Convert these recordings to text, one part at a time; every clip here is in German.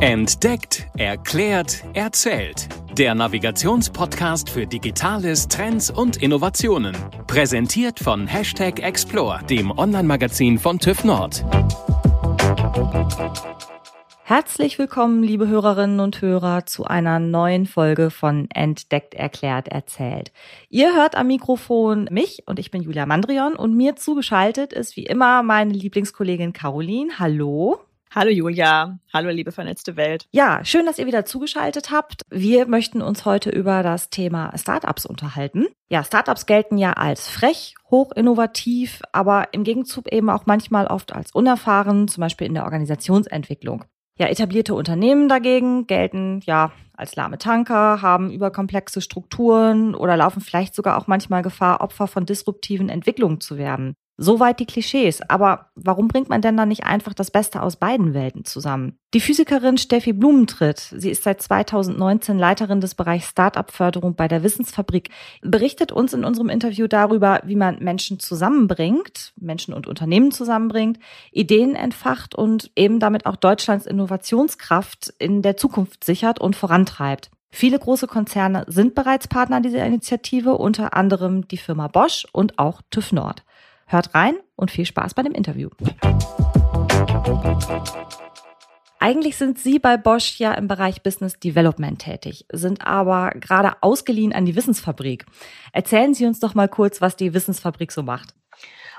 Entdeckt, erklärt, erzählt. Der Navigationspodcast für Digitales, Trends und Innovationen. Präsentiert von Hashtag Explore, dem Online-Magazin von TÜV Nord. Herzlich willkommen, liebe Hörerinnen und Hörer, zu einer neuen Folge von Entdeckt, erklärt, erzählt. Ihr hört am Mikrofon mich und ich bin Julia Mandrion und mir zugeschaltet ist wie immer meine Lieblingskollegin Caroline. Hallo. Hallo Julia, hallo liebe vernetzte Welt. Ja, schön, dass ihr wieder zugeschaltet habt. Wir möchten uns heute über das Thema Startups unterhalten. Ja, Startups gelten ja als frech, hochinnovativ, aber im Gegenzug eben auch manchmal oft als unerfahren, zum Beispiel in der Organisationsentwicklung. Ja, etablierte Unternehmen dagegen gelten ja als lahme Tanker, haben überkomplexe Strukturen oder laufen vielleicht sogar auch manchmal Gefahr, Opfer von disruptiven Entwicklungen zu werden. Soweit die Klischees. Aber warum bringt man denn dann nicht einfach das Beste aus beiden Welten zusammen? Die Physikerin Steffi Blumentritt, sie ist seit 2019 Leiterin des Bereichs Start-up-Förderung bei der Wissensfabrik, berichtet uns in unserem Interview darüber, wie man Menschen zusammenbringt, Menschen und Unternehmen zusammenbringt, Ideen entfacht und eben damit auch Deutschlands Innovationskraft in der Zukunft sichert und vorantreibt. Viele große Konzerne sind bereits Partner dieser Initiative, unter anderem die Firma Bosch und auch TÜV Nord. Hört rein und viel Spaß bei dem Interview. Eigentlich sind Sie bei Bosch ja im Bereich Business Development tätig, sind aber gerade ausgeliehen an die Wissensfabrik. Erzählen Sie uns doch mal kurz, was die Wissensfabrik so macht.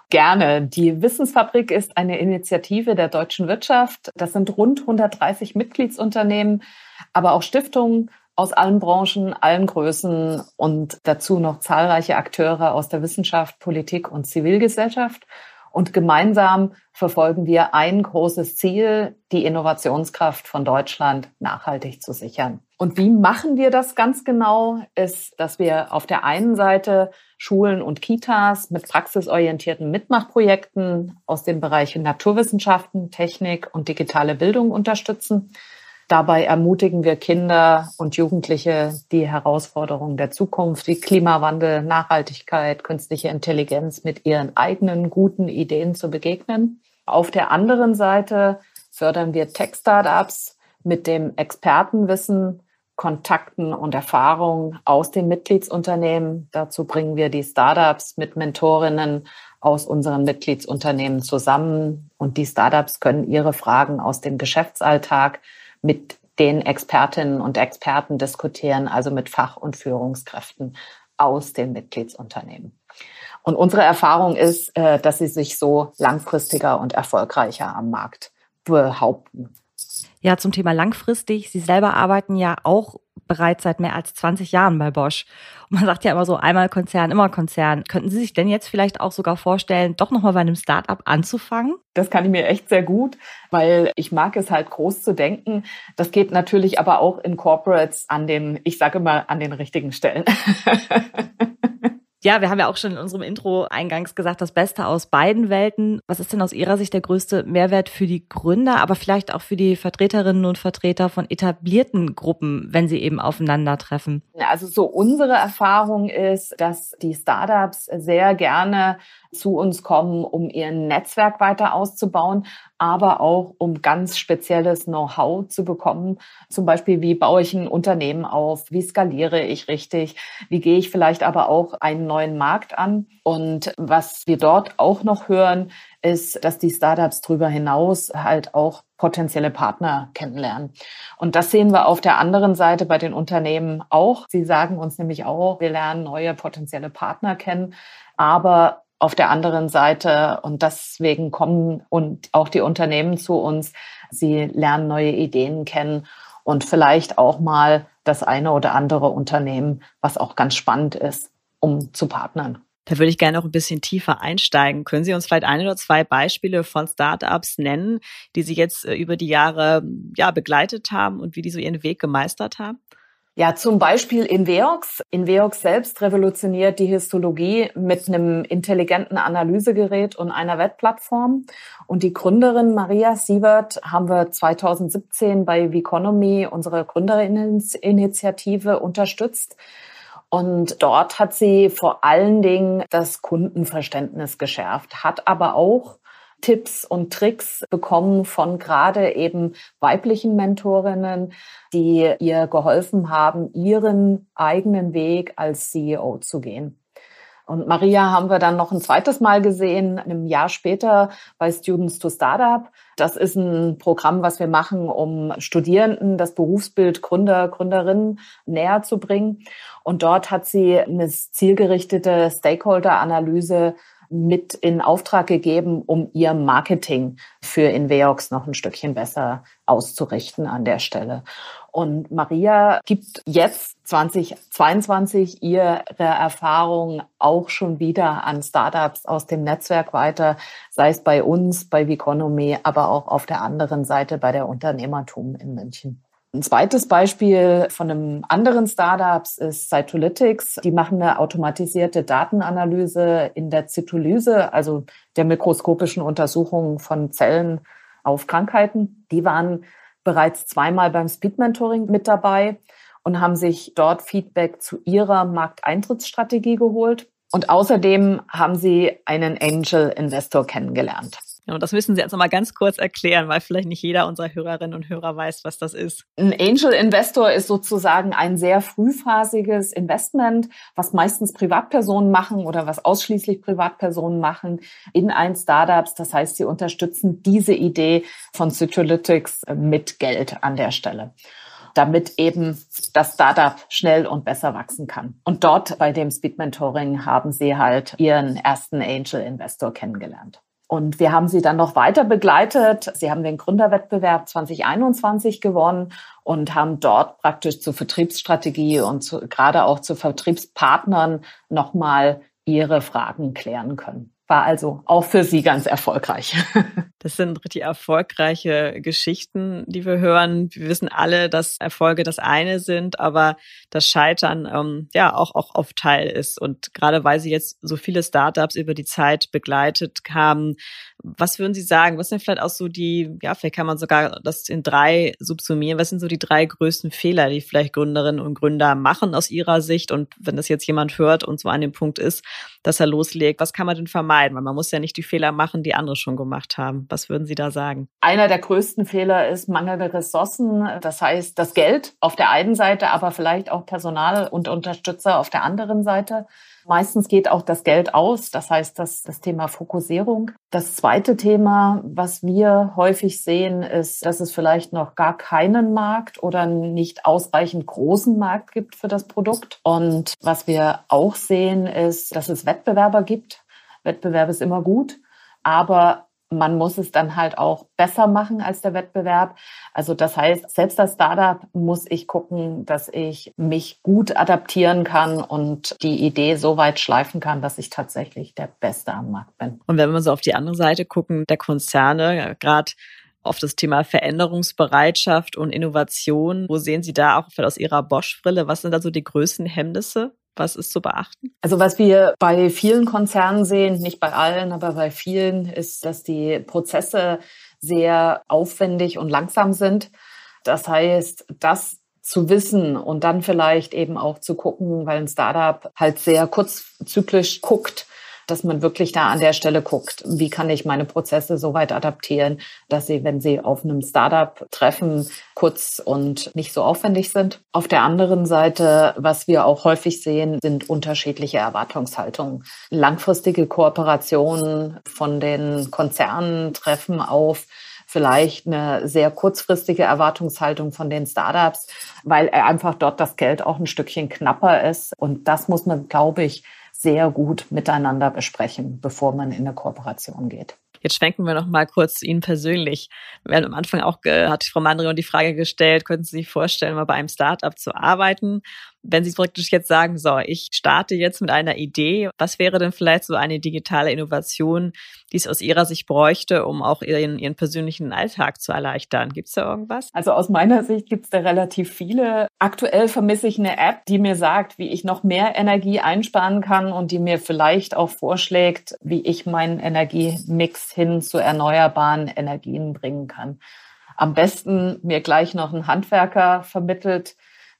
Gerne. Die Wissensfabrik ist eine Initiative der deutschen Wirtschaft. Das sind rund 130 Mitgliedsunternehmen, aber auch Stiftungen, aus allen Branchen, allen Größen und dazu noch zahlreiche Akteure aus der Wissenschaft, Politik und Zivilgesellschaft. Und gemeinsam verfolgen wir ein großes Ziel, die Innovationskraft von Deutschland nachhaltig zu sichern. Und wie machen wir das ganz genau? Ist, dass wir auf der einen Seite Schulen und Kitas mit praxisorientierten Mitmachprojekten aus den Bereichen Naturwissenschaften, Technik und digitale Bildung unterstützen. Dabei ermutigen wir Kinder und Jugendliche, die Herausforderungen der Zukunft wie Klimawandel, Nachhaltigkeit, künstliche Intelligenz mit ihren eigenen guten Ideen zu begegnen. Auf der anderen Seite fördern wir Tech-Startups mit dem Expertenwissen, Kontakten und Erfahrungen aus den Mitgliedsunternehmen. Dazu bringen wir die Startups mit Mentorinnen aus unseren Mitgliedsunternehmen zusammen und die Startups können ihre Fragen aus dem Geschäftsalltag mit den Expertinnen und Experten diskutieren, also mit Fach- und Führungskräften aus den Mitgliedsunternehmen. Und unsere Erfahrung ist, äh, dass sie sich so langfristiger und erfolgreicher am Markt behaupten. Ja, zum Thema langfristig. Sie selber arbeiten ja auch bereits seit mehr als 20 Jahren bei Bosch. Und man sagt ja immer so, einmal Konzern, immer Konzern. Könnten Sie sich denn jetzt vielleicht auch sogar vorstellen, doch nochmal bei einem Startup anzufangen? Das kann ich mir echt sehr gut, weil ich mag es halt groß zu denken. Das geht natürlich aber auch in Corporates an den, ich sage immer, an den richtigen Stellen. Ja, wir haben ja auch schon in unserem Intro eingangs gesagt, das Beste aus beiden Welten. Was ist denn aus Ihrer Sicht der größte Mehrwert für die Gründer, aber vielleicht auch für die Vertreterinnen und Vertreter von etablierten Gruppen, wenn sie eben aufeinandertreffen? Also so unsere Erfahrung ist, dass die Startups sehr gerne zu uns kommen, um ihr Netzwerk weiter auszubauen, aber auch um ganz spezielles Know-how zu bekommen. Zum Beispiel, wie baue ich ein Unternehmen auf? Wie skaliere ich richtig? Wie gehe ich vielleicht aber auch einen neuen Markt an? Und was wir dort auch noch hören, ist, dass die Startups darüber hinaus halt auch potenzielle Partner kennenlernen. Und das sehen wir auf der anderen Seite bei den Unternehmen auch. Sie sagen uns nämlich auch, wir lernen neue potenzielle Partner kennen, aber auf der anderen Seite, und deswegen kommen und auch die Unternehmen zu uns, sie lernen neue Ideen kennen und vielleicht auch mal das eine oder andere Unternehmen, was auch ganz spannend ist, um zu partnern. Da würde ich gerne noch ein bisschen tiefer einsteigen. Können Sie uns vielleicht ein oder zwei Beispiele von Startups nennen, die Sie jetzt äh, über die Jahre ja, begleitet haben und wie die so ihren Weg gemeistert haben? Ja, zum Beispiel Inveox. Inveox selbst revolutioniert die Histologie mit einem intelligenten Analysegerät und einer Wettplattform. Und die Gründerin Maria Siebert haben wir 2017 bei Veconomy, unsere Gründerinitiative, unterstützt. Und dort hat sie vor allen Dingen das Kundenverständnis geschärft, hat aber auch Tipps und Tricks bekommen von gerade eben weiblichen Mentorinnen, die ihr geholfen haben, ihren eigenen Weg als CEO zu gehen. Und Maria haben wir dann noch ein zweites Mal gesehen, ein Jahr später bei Students to Startup. Das ist ein Programm, was wir machen, um Studierenden das Berufsbild Gründer, Gründerinnen näher zu bringen. Und dort hat sie eine zielgerichtete Stakeholder-Analyse mit in Auftrag gegeben, um ihr Marketing für Inveox noch ein Stückchen besser auszurichten an der Stelle. Und Maria gibt jetzt 2022 ihre Erfahrungen auch schon wieder an Startups aus dem Netzwerk weiter, sei es bei uns, bei Viconomy, aber auch auf der anderen Seite bei der Unternehmertum in München. Ein zweites Beispiel von einem anderen Startups ist Cytolytics. Die machen eine automatisierte Datenanalyse in der Zytolyse, also der mikroskopischen Untersuchung von Zellen auf Krankheiten. Die waren bereits zweimal beim Speed Mentoring mit dabei und haben sich dort Feedback zu ihrer Markteintrittsstrategie geholt. Und außerdem haben sie einen Angel Investor kennengelernt. Und das müssen Sie jetzt nochmal ganz kurz erklären, weil vielleicht nicht jeder unserer Hörerinnen und Hörer weiß, was das ist. Ein Angel Investor ist sozusagen ein sehr frühphasiges Investment, was meistens Privatpersonen machen oder was ausschließlich Privatpersonen machen in ein Startups. Das heißt, sie unterstützen diese Idee von Citrolytics mit Geld an der Stelle damit eben das Startup schnell und besser wachsen kann. Und dort bei dem Speed Mentoring haben sie halt ihren ersten Angel Investor kennengelernt. Und wir haben sie dann noch weiter begleitet. Sie haben den Gründerwettbewerb 2021 gewonnen und haben dort praktisch zur Vertriebsstrategie und zu, gerade auch zu Vertriebspartnern nochmal ihre Fragen klären können war also auch für sie ganz erfolgreich. Das sind richtig erfolgreiche Geschichten, die wir hören. Wir wissen alle, dass Erfolge das eine sind, aber das Scheitern ähm, ja auch, auch oft Teil ist. Und gerade weil Sie jetzt so viele Startups über die Zeit begleitet haben, was würden Sie sagen? Was sind vielleicht auch so die, ja, vielleicht kann man sogar das in drei subsumieren. Was sind so die drei größten Fehler, die vielleicht Gründerinnen und Gründer machen aus Ihrer Sicht? Und wenn das jetzt jemand hört und so an dem Punkt ist, dass er loslegt, was kann man denn vermeiden? Weil man muss ja nicht die Fehler machen, die andere schon gemacht haben. Was würden Sie da sagen? Einer der größten Fehler ist mangelnde Ressourcen. Das heißt, das Geld auf der einen Seite, aber vielleicht auch Personal und Unterstützer auf der anderen Seite. Meistens geht auch das Geld aus. Das heißt, das, das Thema Fokussierung. Das zweite Thema, was wir häufig sehen, ist, dass es vielleicht noch gar keinen Markt oder nicht ausreichend großen Markt gibt für das Produkt. Und was wir auch sehen, ist, dass es Wettbewerber gibt. Wettbewerb ist immer gut. Aber man muss es dann halt auch besser machen als der Wettbewerb. Also das heißt, selbst als Startup muss ich gucken, dass ich mich gut adaptieren kann und die Idee so weit schleifen kann, dass ich tatsächlich der Beste am Markt bin. Und wenn wir so auf die andere Seite gucken, der Konzerne, gerade auf das Thema Veränderungsbereitschaft und Innovation, wo sehen Sie da auch aus Ihrer Bosch-Brille, was sind da so die größten Hemmnisse? Was ist zu beachten? Also was wir bei vielen Konzernen sehen, nicht bei allen, aber bei vielen, ist, dass die Prozesse sehr aufwendig und langsam sind. Das heißt, das zu wissen und dann vielleicht eben auch zu gucken, weil ein Startup halt sehr kurzzyklisch guckt, dass man wirklich da an der Stelle guckt, wie kann ich meine Prozesse so weit adaptieren, dass sie, wenn sie auf einem Startup treffen, kurz und nicht so aufwendig sind. Auf der anderen Seite, was wir auch häufig sehen, sind unterschiedliche Erwartungshaltungen. Langfristige Kooperationen von den Konzernen treffen auf vielleicht eine sehr kurzfristige Erwartungshaltung von den Startups, weil einfach dort das Geld auch ein Stückchen knapper ist. Und das muss man, glaube ich, sehr gut miteinander besprechen, bevor man in eine Kooperation geht. Jetzt schwenken wir noch mal kurz zu Ihnen persönlich. Wir haben am Anfang auch hat Frau Mandrion die Frage gestellt, könnten Sie sich vorstellen, mal bei einem Startup zu arbeiten? Wenn Sie praktisch jetzt sagen, so, ich starte jetzt mit einer Idee, was wäre denn vielleicht so eine digitale Innovation, die es aus Ihrer Sicht bräuchte, um auch Ihren, Ihren persönlichen Alltag zu erleichtern? Gibt es da irgendwas? Also aus meiner Sicht gibt es da relativ viele. Aktuell vermisse ich eine App, die mir sagt, wie ich noch mehr Energie einsparen kann und die mir vielleicht auch vorschlägt, wie ich meinen Energiemix hin zu erneuerbaren Energien bringen kann. Am besten mir gleich noch einen Handwerker vermittelt,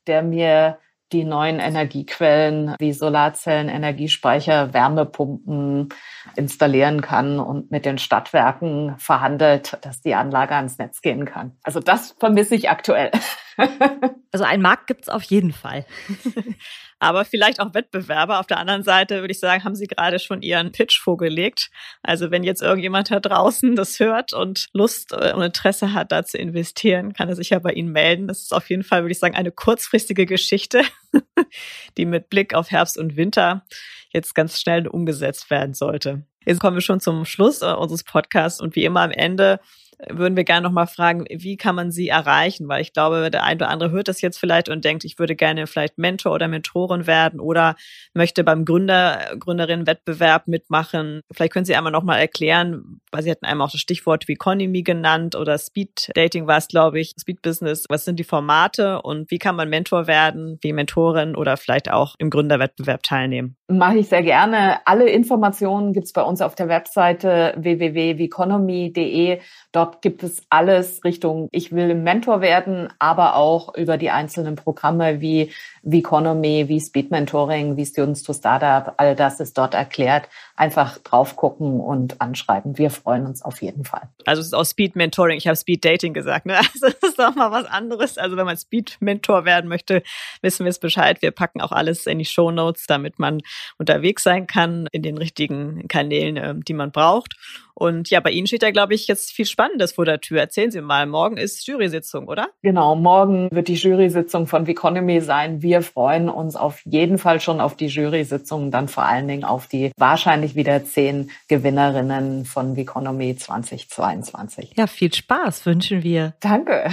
der mir die neuen Energiequellen wie Solarzellen, Energiespeicher, Wärmepumpen installieren kann und mit den Stadtwerken verhandelt, dass die Anlage ans Netz gehen kann. Also das vermisse ich aktuell. also einen Markt gibt's auf jeden Fall. aber vielleicht auch Wettbewerber. Auf der anderen Seite würde ich sagen, haben Sie gerade schon Ihren Pitch vorgelegt. Also wenn jetzt irgendjemand da draußen das hört und Lust äh, und Interesse hat, da zu investieren, kann er sich ja bei Ihnen melden. Das ist auf jeden Fall, würde ich sagen, eine kurzfristige Geschichte, die mit Blick auf Herbst und Winter jetzt ganz schnell umgesetzt werden sollte. Jetzt kommen wir schon zum Schluss äh, unseres Podcasts und wie immer am Ende würden wir gerne nochmal fragen, wie kann man sie erreichen? Weil ich glaube, der ein oder andere hört das jetzt vielleicht und denkt, ich würde gerne vielleicht Mentor oder Mentorin werden oder möchte beim Gründer, Gründerinnen-Wettbewerb mitmachen. Vielleicht können Sie einmal nochmal erklären, weil Sie hatten einmal auch das Stichwort Economy genannt oder Speed Dating war es, glaube ich, Speed Business. Was sind die Formate und wie kann man Mentor werden, wie Mentorin oder vielleicht auch im Gründerwettbewerb teilnehmen? Mache ich sehr gerne. Alle Informationen gibt's bei uns auf der Webseite www.economy.de. Dort gibt es alles Richtung, ich will Mentor werden, aber auch über die einzelnen Programme wie Economy, wie Speed Mentoring, wie Students to Startup. All das ist dort erklärt. Einfach drauf gucken und anschreiben. Wir freuen uns auf jeden Fall. Also es ist auch Speed Mentoring. Ich habe Speed Dating gesagt. Ne? Also das ist doch mal was anderes. Also wenn man Speed Mentor werden möchte, wissen wir es Bescheid. Wir packen auch alles in die Show Notes, damit man unterwegs sein kann in den richtigen Kanälen, ähm, die man braucht. Und ja, bei Ihnen steht ja, glaube ich, jetzt viel Spannendes vor der Tür. Erzählen Sie mal, morgen ist Jury-Sitzung, oder? Genau, morgen wird die Jury-Sitzung von Veconomy sein. Wir freuen uns auf jeden Fall schon auf die Jury-Sitzung, dann vor allen Dingen auf die wahrscheinlich wieder zehn Gewinnerinnen von Veconomy 2022. Ja, viel Spaß wünschen wir. Danke.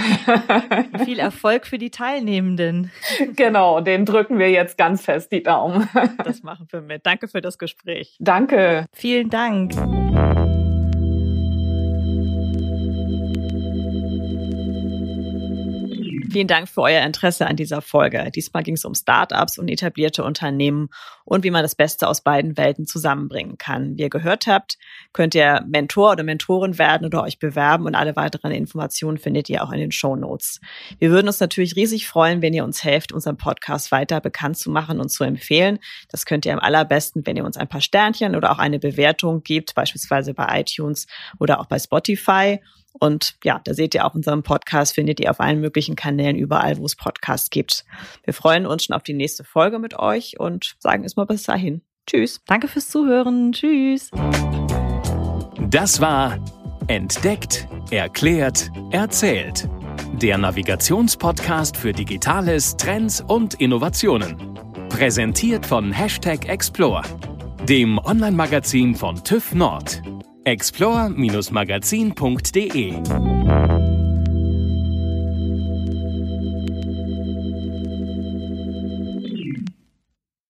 viel Erfolg für die Teilnehmenden. Genau, den drücken wir jetzt ganz fest die Daumen. Das machen wir mit. Danke für das Gespräch. Danke. Vielen Dank. Vielen Dank für euer Interesse an dieser Folge. Diesmal ging es um Startups und etablierte Unternehmen und wie man das Beste aus beiden Welten zusammenbringen kann. Wie ihr gehört habt, könnt ihr Mentor oder Mentorin werden oder euch bewerben und alle weiteren Informationen findet ihr auch in den Show Notes. Wir würden uns natürlich riesig freuen, wenn ihr uns helft, unseren Podcast weiter bekannt zu machen und zu empfehlen. Das könnt ihr am allerbesten, wenn ihr uns ein paar Sternchen oder auch eine Bewertung gebt, beispielsweise bei iTunes oder auch bei Spotify. Und ja, da seht ihr auch unseren Podcast, findet ihr auf allen möglichen Kanälen überall, wo es Podcasts gibt. Wir freuen uns schon auf die nächste Folge mit euch und sagen es mal bis dahin. Tschüss. Danke fürs Zuhören. Tschüss. Das war Entdeckt, Erklärt, Erzählt. Der Navigationspodcast für Digitales, Trends und Innovationen. Präsentiert von Hashtag Explore, dem Online-Magazin von TÜV Nord explore-magazin.de